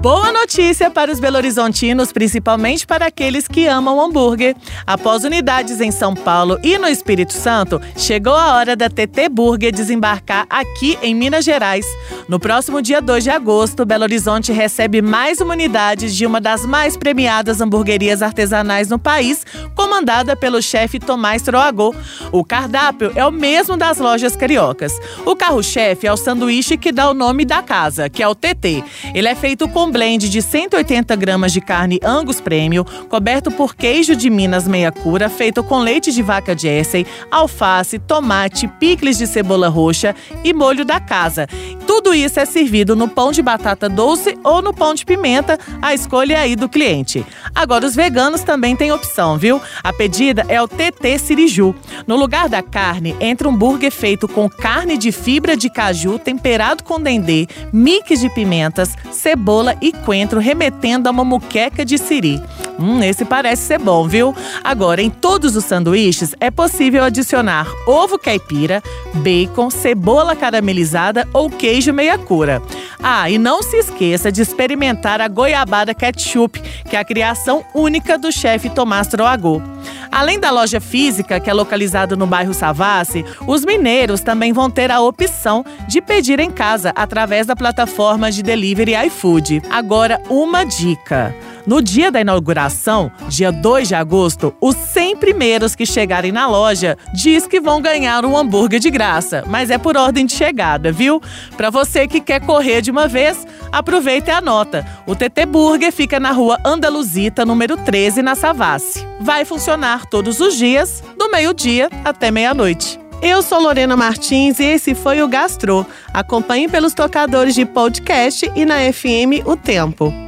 Boa notícia para os belo-horizontinos, principalmente para aqueles que amam hambúrguer. Após unidades em São Paulo e no Espírito Santo, chegou a hora da TT Burger desembarcar aqui em Minas Gerais. No próximo dia 2 de agosto, Belo Horizonte recebe mais uma unidade de uma das mais premiadas hamburguerias artesanais no país, comandada pelo chefe Tomás Troagô. O cardápio é o mesmo das lojas cariocas. O carro-chefe é o sanduíche que dá o nome da casa, que é o TT. Ele é feito com blend de 180 gramas de carne Angus Premium, coberto por queijo de Minas meia cura, feito com leite de vaca Jersey, alface, tomate, picles de cebola roxa e molho da casa. Tudo isso é servido no pão de batata doce ou no pão de pimenta, a escolha aí do cliente. Agora, os veganos também têm opção, viu? A pedida é o TT Siriju. No lugar da carne, entra um hambúrguer feito com carne de fibra de caju temperado com dendê, mix de pimentas, cebola e coentro, remetendo a uma muqueca de siri. Hum, esse parece ser bom, viu? Agora, em todos os sanduíches é possível adicionar ovo caipira, bacon, cebola caramelizada ou queijo meia cura. Ah, e não se esqueça de experimentar a goiabada ketchup, que é a criação única do chefe Tomás Troagô. Além da loja física, que é localizada no bairro Savassi, os mineiros também vão ter a opção de pedir em casa através da plataforma de delivery iFood. Agora, uma dica. No dia da inauguração, dia 2 de agosto, os 100 primeiros que chegarem na loja diz que vão ganhar um hambúrguer de graça, mas é por ordem de chegada, viu? Para você que quer correr de uma vez, aproveita e anota. O TT Burger fica na rua Andaluzita, número 13, na Savassi. Vai funcionar todos os dias, do meio-dia até meia-noite. Eu sou Lorena Martins e esse foi o Gastro. Acompanhe pelos tocadores de podcast e na FM O Tempo.